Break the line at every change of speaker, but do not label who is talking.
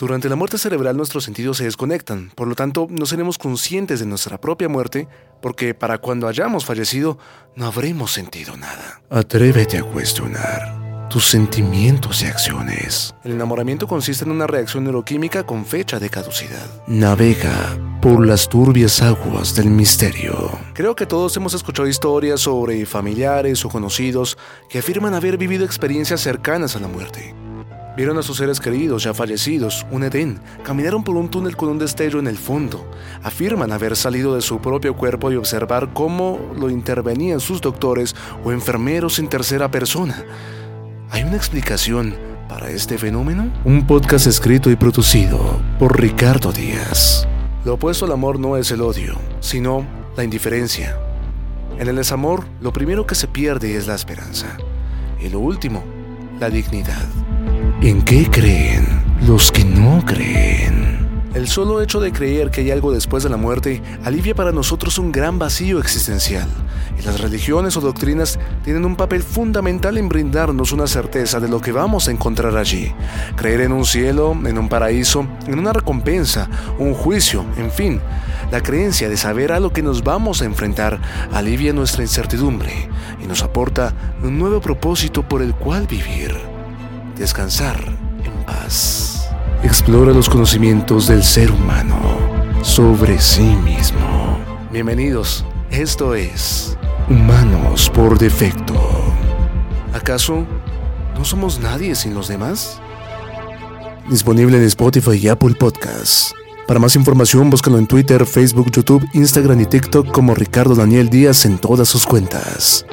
Durante la muerte cerebral nuestros sentidos se desconectan, por lo tanto no seremos conscientes de nuestra propia muerte, porque para cuando hayamos fallecido no habremos sentido nada. Atrévete a cuestionar tus sentimientos y acciones. El enamoramiento consiste en una reacción neuroquímica con fecha de caducidad. Navega por las turbias aguas del misterio. Creo que todos hemos escuchado historias sobre familiares o conocidos que afirman haber vivido experiencias cercanas a la muerte. Vieron a sus seres queridos ya fallecidos, un Edén, caminaron por un túnel con un destello en el fondo. Afirman haber salido de su propio cuerpo y observar cómo lo intervenían sus doctores o enfermeros en tercera persona. ¿Hay una explicación para este fenómeno? Un podcast escrito y producido por Ricardo Díaz. Lo opuesto al amor no es el odio, sino la indiferencia. En el desamor, lo primero que se pierde es la esperanza. Y lo último, la dignidad. ¿En qué creen los que no creen? El solo hecho de creer que hay algo después de la muerte alivia para nosotros un gran vacío existencial, y las religiones o doctrinas tienen un papel fundamental en brindarnos una certeza de lo que vamos a encontrar allí. Creer en un cielo, en un paraíso, en una recompensa, un juicio, en fin, la creencia de saber a lo que nos vamos a enfrentar alivia nuestra incertidumbre y nos aporta un nuevo propósito por el cual vivir, descansar en paz. Explora los conocimientos del ser humano sobre sí mismo. Bienvenidos, esto es Humanos por Defecto. ¿Acaso no somos nadie sin los demás? Disponible en Spotify y Apple Podcasts. Para más información, búscalo en Twitter, Facebook, YouTube, Instagram y TikTok como Ricardo Daniel Díaz en todas sus cuentas.